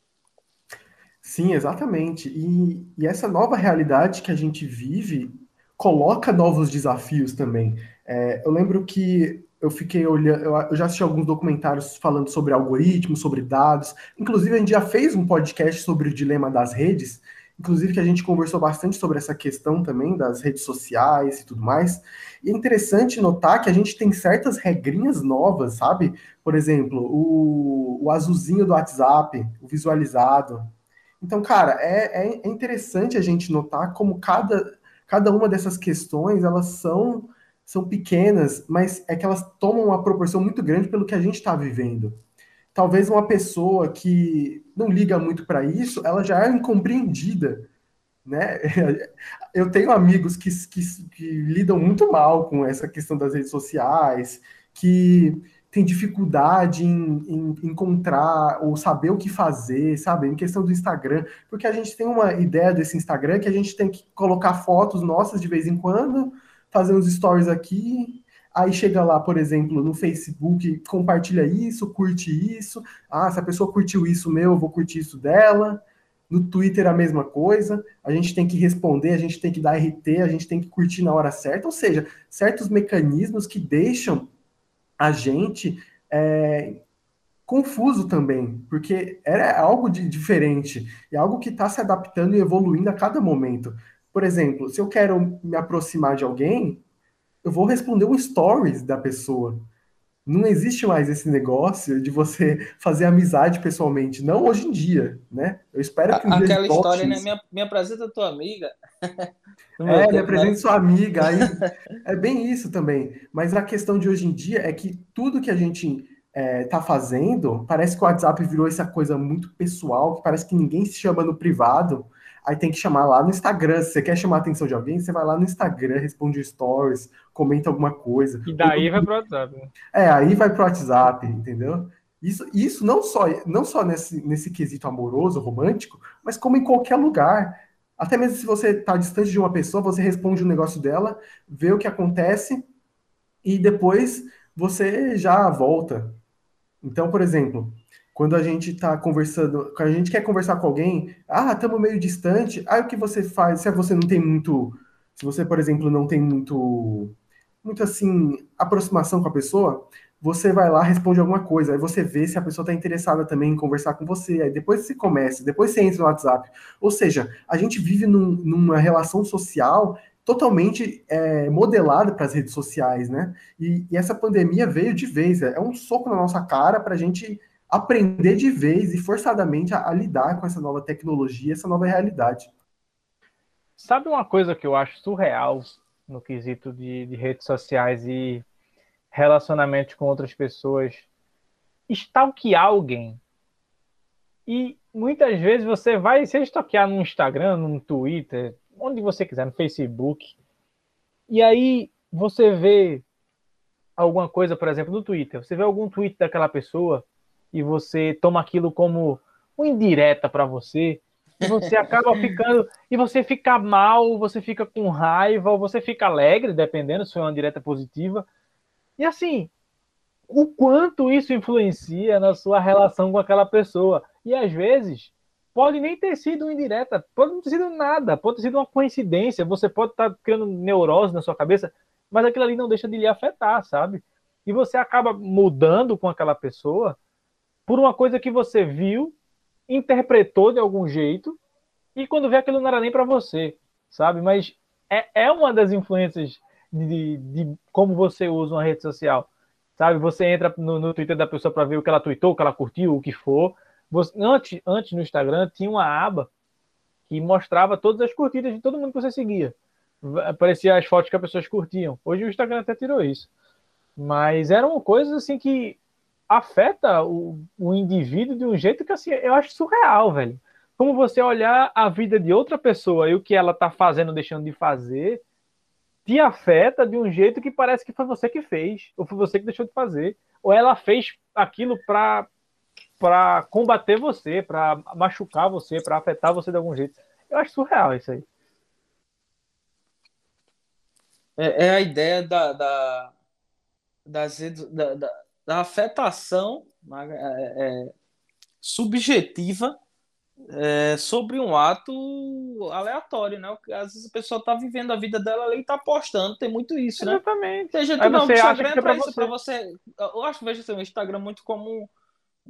Sim, exatamente. E, e essa nova realidade que a gente vive coloca novos desafios também. É, eu lembro que eu fiquei olhando, eu já assisti alguns documentários falando sobre algoritmos, sobre dados. Inclusive, a gente já fez um podcast sobre o dilema das redes, inclusive que a gente conversou bastante sobre essa questão também das redes sociais e tudo mais. E é interessante notar que a gente tem certas regrinhas novas, sabe? Por exemplo, o, o azulzinho do WhatsApp, o visualizado. Então, cara, é, é, é interessante a gente notar como cada, cada uma dessas questões, elas são são pequenas, mas é que elas tomam uma proporção muito grande pelo que a gente está vivendo. Talvez uma pessoa que não liga muito para isso, ela já é incompreendida, né? Eu tenho amigos que, que, que, lidam muito mal com essa questão das redes sociais, que tem dificuldade em, em, encontrar ou saber o que fazer, sabe? Em questão do Instagram, porque a gente tem uma ideia desse Instagram que a gente tem que colocar fotos nossas de vez em quando, fazer uns stories aqui, aí chega lá, por exemplo, no Facebook, compartilha isso, curte isso. Ah, se a pessoa curtiu isso meu, eu vou curtir isso dela. No Twitter a mesma coisa, a gente tem que responder, a gente tem que dar RT, a gente tem que curtir na hora certa, ou seja, certos mecanismos que deixam a gente é, confuso também, porque era algo de diferente, é algo que está se adaptando e evoluindo a cada momento. Por exemplo, se eu quero me aproximar de alguém, eu vou responder um stories da pessoa. Não existe mais esse negócio de você fazer amizade pessoalmente. Não hoje em dia, né? Eu espero que um Aquela história, né? Me, me apresenta tua amiga. é, me apresenta sua amiga. Aí, é bem isso também. Mas a questão de hoje em dia é que tudo que a gente é, tá fazendo, parece que o WhatsApp virou essa coisa muito pessoal, que parece que ninguém se chama no privado aí tem que chamar lá no Instagram. Se você quer chamar a atenção de alguém, você vai lá no Instagram, responde stories, comenta alguma coisa. E daí vai pro WhatsApp. Né? É, aí vai pro WhatsApp, entendeu? Isso, isso não só, não só nesse, nesse quesito amoroso, romântico, mas como em qualquer lugar. Até mesmo se você está distante de uma pessoa, você responde um negócio dela, vê o que acontece e depois você já volta. Então, por exemplo, quando a gente está conversando, quando a gente quer conversar com alguém, ah, estamos meio distante, aí o que você faz? Se você não tem muito, se você, por exemplo, não tem muito, muito assim, aproximação com a pessoa, você vai lá, responde alguma coisa, aí você vê se a pessoa está interessada também em conversar com você, aí depois você começa, depois você entra no WhatsApp. Ou seja, a gente vive num, numa relação social totalmente é, modelada para as redes sociais, né? E, e, essa pandemia veio de vez, é um soco na nossa cara para a gente aprender de vez e forçadamente a, a lidar com essa nova tecnologia, essa nova realidade. Sabe uma coisa que eu acho surreal no quesito de, de redes sociais e relacionamento com outras pessoas? Stalkear alguém. E muitas vezes você vai se stalkear no Instagram, no Twitter, onde você quiser, no Facebook. E aí você vê alguma coisa, por exemplo, no Twitter. Você vê algum tweet daquela pessoa e você toma aquilo como uma indireta para você, e você acaba ficando e você fica mal, você fica com raiva, ou você fica alegre, dependendo se foi uma direta positiva. E assim, o quanto isso influencia na sua relação com aquela pessoa. E às vezes pode nem ter sido indireta, pode não ter sido nada, pode ter sido uma coincidência, você pode estar tá criando neurose na sua cabeça, mas aquilo ali não deixa de lhe afetar, sabe? E você acaba mudando com aquela pessoa por uma coisa que você viu, interpretou de algum jeito, e quando vê aquilo não era nem para você, sabe? Mas é, é uma das influências de, de, como você usa uma rede social, sabe? Você entra no, no Twitter da pessoa para ver o que ela tweetou, o que ela curtiu, o que for. Você, antes, antes no Instagram tinha uma aba que mostrava todas as curtidas de todo mundo que você seguia. Aparecia as fotos que as pessoas curtiam. Hoje o Instagram até tirou isso. Mas eram coisas assim que afeta o, o indivíduo de um jeito que assim, eu acho surreal, velho. Como você olhar a vida de outra pessoa e o que ela tá fazendo, deixando de fazer, te afeta de um jeito que parece que foi você que fez, ou foi você que deixou de fazer, ou ela fez aquilo para para combater você, para machucar você, para afetar você de algum jeito. Eu acho surreal isso aí. É, é a ideia da, da, das redes, da, da, da afetação é, é, subjetiva é, sobre um ato aleatório, né? Às vezes a pessoa tá vivendo a vida dela ali e tá postando, tem muito isso, né? Exatamente. Tem gente Aí não, você acha que é pra isso, pra você. Eu acho que vejo assim, o Instagram muito como,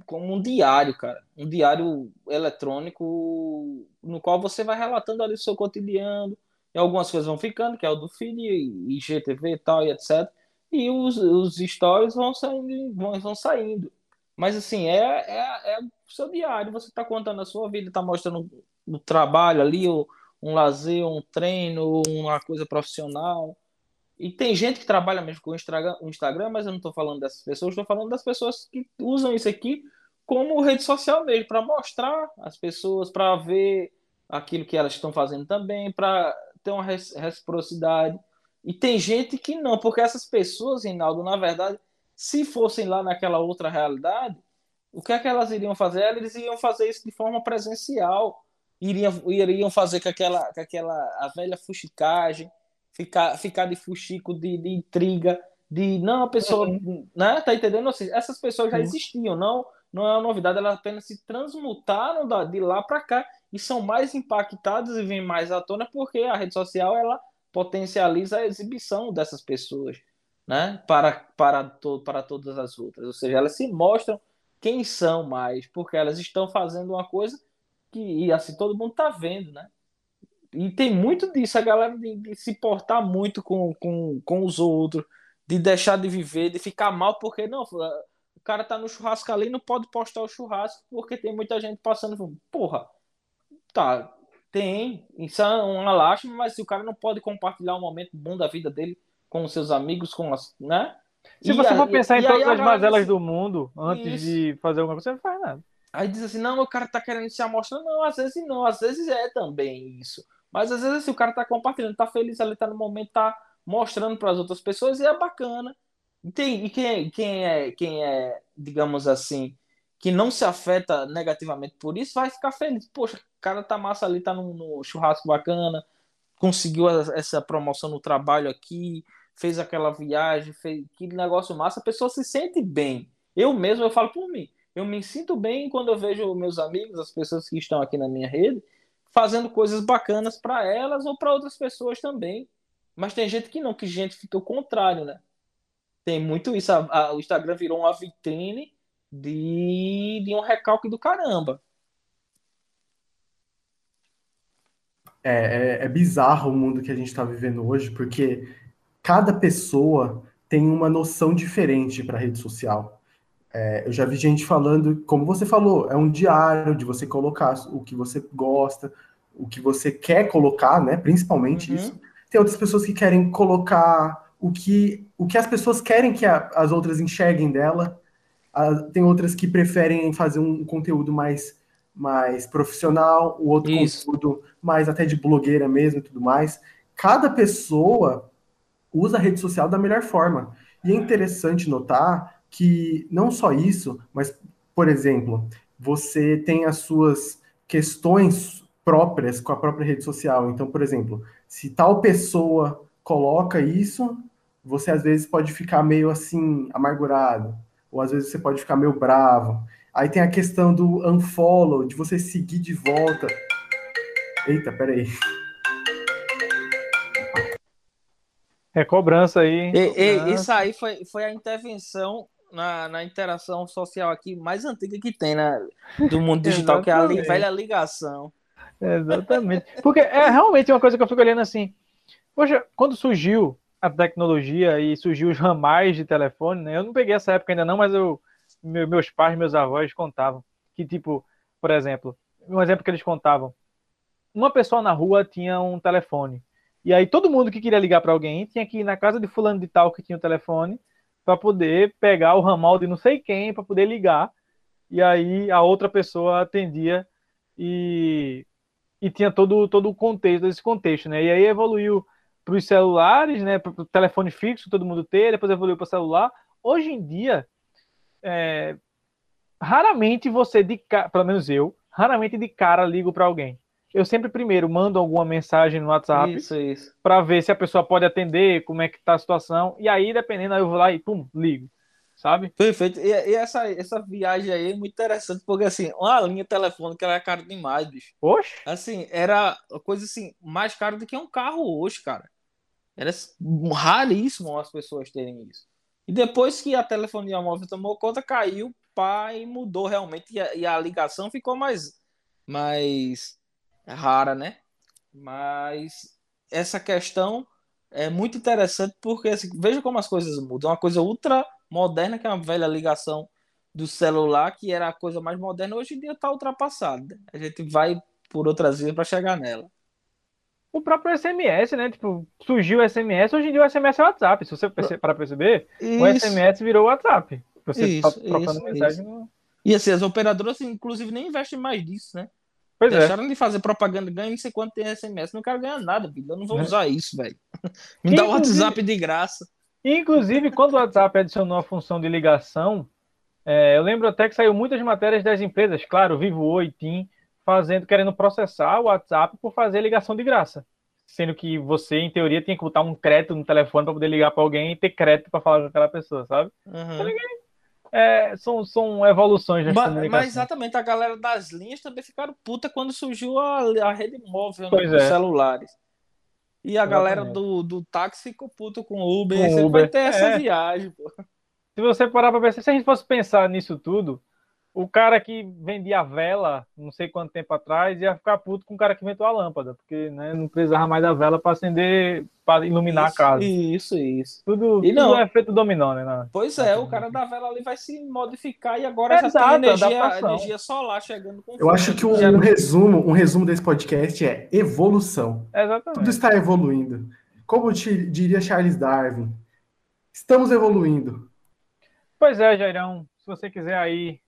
como um diário, cara. Um diário eletrônico no qual você vai relatando ali o seu cotidiano. E algumas coisas vão ficando, que é o do feed, e IGTV e tal, e etc. E os, os stories vão saindo, vão, vão saindo. Mas assim, é, é, é o seu diário, você está contando a sua vida, está mostrando o trabalho ali, o, um lazer, um treino, uma coisa profissional. E tem gente que trabalha mesmo com o Instagram, mas eu não estou falando dessas pessoas, estou falando das pessoas que usam isso aqui como rede social mesmo, para mostrar as pessoas, para ver aquilo que elas estão fazendo também, para ter uma reciprocidade. E tem gente que não, porque essas pessoas, Reinaldo, na verdade, se fossem lá naquela outra realidade, o que é que elas iriam fazer? Eles iriam fazer isso de forma presencial, iriam, iriam fazer com aquela, com aquela a velha fuxicagem, ficar, ficar de fuxico, de, de intriga, de não, a pessoa, uhum. né, tá entendendo? Assim, essas pessoas já uhum. existiam, não, não é uma novidade, elas apenas se transmutaram de lá para cá e são mais impactadas e vêm mais à tona porque a rede social ela potencializa a exibição dessas pessoas né, para, para, to, para todas as outras. Ou seja, elas se mostram quem são mais, porque elas estão fazendo uma coisa que assim todo mundo está vendo, né? E tem muito disso, a galera de, de, se portar muito com, com, com os outros, de deixar de viver, de ficar mal, porque não, o cara tá no churrasco ali não pode postar o churrasco porque tem muita gente passando. Porra, tá, tem, isso é uma lástima, mas se o cara não pode compartilhar um momento bom da vida dele com os seus amigos, com as, né? Se e você for pensar em todas as mazelas do mundo antes isso. de fazer alguma coisa, você não faz nada. Aí diz assim, não, o cara tá querendo se amostrar. Não, às vezes não, às vezes é também isso. Mas às vezes assim, o cara tá compartilhando, tá feliz ali, tá no momento, tá mostrando para as outras pessoas e é bacana. E, tem, e quem, quem, é, quem é, digamos assim, que não se afeta negativamente por isso, vai ficar feliz. Poxa, o cara tá massa ali, tá no, no churrasco bacana, conseguiu essa promoção no trabalho aqui, fez aquela viagem, fez que negócio massa, a pessoa se sente bem. Eu mesmo, eu falo por mim, eu me sinto bem quando eu vejo meus amigos, as pessoas que estão aqui na minha rede, fazendo coisas bacanas para elas ou para outras pessoas também. Mas tem gente que não, que gente fica o contrário, né? Tem muito isso. A, a, o Instagram virou uma vitrine de, de um recalque do caramba. É, é, é bizarro o mundo que a gente está vivendo hoje, porque cada pessoa tem uma noção diferente para rede social. É, eu já vi gente falando, como você falou, é um diário de você colocar o que você gosta, o que você quer colocar, né? Principalmente uhum. isso. Tem outras pessoas que querem colocar o que, o que as pessoas querem que a, as outras enxerguem dela. Tem outras que preferem fazer um conteúdo mais, mais profissional, o outro isso. conteúdo mais até de blogueira mesmo e tudo mais. Cada pessoa usa a rede social da melhor forma. E é interessante notar que não só isso, mas, por exemplo, você tem as suas questões próprias com a própria rede social. Então, por exemplo, se tal pessoa coloca isso, você às vezes pode ficar meio assim, amargurado, ou às vezes você pode ficar meio bravo. Aí tem a questão do unfollow, de você seguir de volta. Eita, peraí. É cobrança aí. E, cobrança. E, isso aí foi, foi a intervenção na, na interação social aqui mais antiga que tem na, do mundo digital, que é a velha ligação. Exatamente. Porque é realmente uma coisa que eu fico olhando assim. Poxa, quando surgiu a tecnologia e surgiu os ramais de telefone, né? Eu não peguei essa época ainda não, mas eu, meus pais, meus avós contavam que, tipo, por exemplo, um exemplo que eles contavam, uma pessoa na rua tinha um telefone. E aí todo mundo que queria ligar para alguém tinha que ir na casa de fulano de tal que tinha o telefone para poder pegar o ramal de não sei quem para poder ligar. E aí a outra pessoa atendia e, e tinha todo, todo o contexto, esse contexto, né? E aí evoluiu para os celulares, né? Para o telefone fixo, todo mundo ter, depois evoluiu para celular. Hoje em dia, é, raramente você, de pelo menos eu, raramente de cara ligo para alguém eu sempre primeiro mando alguma mensagem no WhatsApp para ver se a pessoa pode atender, como é que tá a situação, e aí, dependendo, aí eu vou lá e pum, ligo. sabe? Perfeito. E, e, essa, essa viagem aí é muito interessante, porque assim, uma linha telefônica era cara demais, bicho. Oxe? Assim, era coisa assim, mais cara do que um carro hoje, cara. Era raríssimo as pessoas terem isso. E depois que a telefonia móvel tomou conta, caiu, e mudou realmente. E a, e a ligação ficou mais, mais rara, né? Mas essa questão é muito interessante porque assim, veja como as coisas mudam. Uma coisa ultra moderna, que é uma velha ligação do celular, que era a coisa mais moderna, hoje em dia está ultrapassada. A gente vai por outras vias para chegar nela. O próprio SMS, né? Tipo, surgiu o SMS, hoje em dia o SMS é o WhatsApp. Se você para perceber, isso. o SMS virou o WhatsApp. Você isso, tá trocando isso, mensagem. No... E assim, as operadoras, inclusive, nem investem mais nisso, né? Pois é. Deixaram é. de fazer propaganda, ganha não sei quanto tem SMS. Não quero ganhar nada, filho. Eu não vou é. usar isso, velho. Me dá o WhatsApp de graça. Inclusive, quando o WhatsApp adicionou a função de ligação, é, eu lembro até que saiu muitas matérias das empresas, claro, Vivo Oi, TIM, fazendo, querendo processar o WhatsApp por fazer ligação de graça. Sendo que você, em teoria, tinha que botar um crédito no telefone para poder ligar para alguém e ter crédito para falar com aquela pessoa, sabe? Uhum. É, são, são evoluções das mas, mas exatamente, a galera das linhas também ficaram puta quando surgiu a, a rede móvel né, dos é. celulares. E a exatamente. galera do, do táxi ficou puta com o Uber. Com você Uber. vai ter essa é. viagem, pô. Se você parar para pensar, se a gente fosse pensar nisso tudo, o cara que vendia vela, não sei quanto tempo atrás, ia ficar puto com o cara que inventou a lâmpada, porque né, não precisava mais da vela para acender, para iluminar isso, a casa. Isso, isso. Tudo, e não, tudo é feito dominó, né? Na, pois é, o cara da vela ali vai se modificar e agora é já exato, tem energia, energia solar chegando com Eu acho que um, um, resumo, um resumo desse podcast é evolução. Exatamente. Tudo está evoluindo. Como diria Charles Darwin, estamos evoluindo. Pois é, Jairão. Se você quiser aí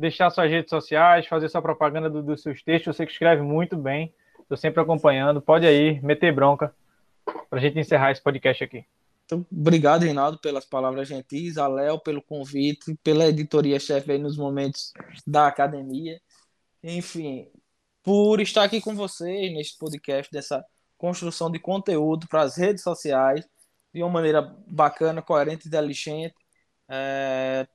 deixar suas redes sociais, fazer sua propaganda do, dos seus textos. Você que escreve muito bem. Estou sempre acompanhando. Pode aí meter bronca para a gente encerrar esse podcast aqui. Então, obrigado, Reinaldo, pelas palavras gentis, a Léo pelo convite, pela editoria-chefe aí nos momentos da academia. Enfim, por estar aqui com vocês neste podcast dessa construção de conteúdo para as redes sociais de uma maneira bacana, coerente e inteligente. É,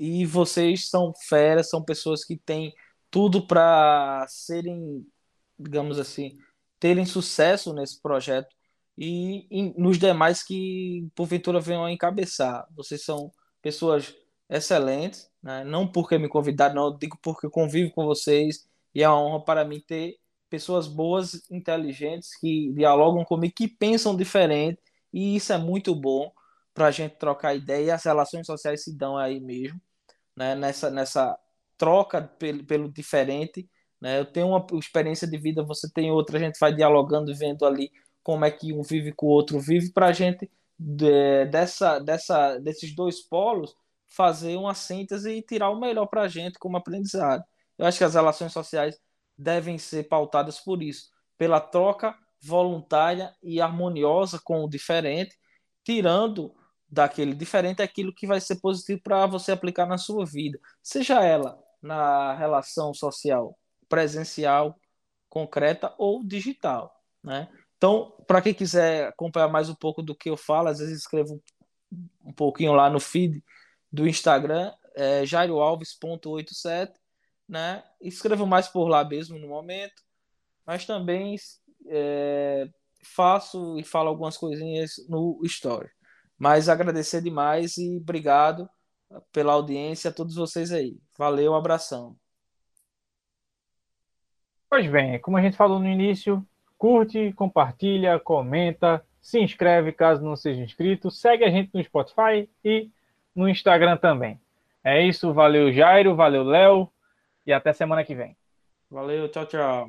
e vocês são feras, são pessoas que têm tudo para serem, digamos assim, terem sucesso nesse projeto e, e nos demais que porventura venham a encabeçar. Vocês são pessoas excelentes, né? não porque me convidaram, não, digo porque convivo com vocês e é uma honra para mim ter pessoas boas, inteligentes, que dialogam comigo, que pensam diferente e isso é muito bom para a gente trocar ideia e as relações sociais se dão aí mesmo né, nessa, nessa troca pelo, pelo diferente. Né? Eu tenho uma experiência de vida, você tem outra, a gente vai dialogando, vendo ali como é que um vive com o outro vive, para a gente, de, dessa, dessa, desses dois polos, fazer uma síntese e tirar o melhor para a gente como aprendizado. Eu acho que as relações sociais devem ser pautadas por isso, pela troca voluntária e harmoniosa com o diferente, tirando daquele diferente é aquilo que vai ser positivo para você aplicar na sua vida, seja ela na relação social presencial, concreta ou digital, né? Então, para quem quiser acompanhar mais um pouco do que eu falo, às vezes escrevo um pouquinho lá no feed do Instagram, é jairoalves.87, né? Escrevo mais por lá mesmo no momento, mas também é, faço e falo algumas coisinhas no Story. Mas agradecer demais e obrigado pela audiência a todos vocês aí. Valeu, um abração. Pois bem, como a gente falou no início, curte, compartilha, comenta, se inscreve caso não seja inscrito, segue a gente no Spotify e no Instagram também. É isso, valeu Jairo, valeu Léo e até semana que vem. Valeu, tchau, tchau.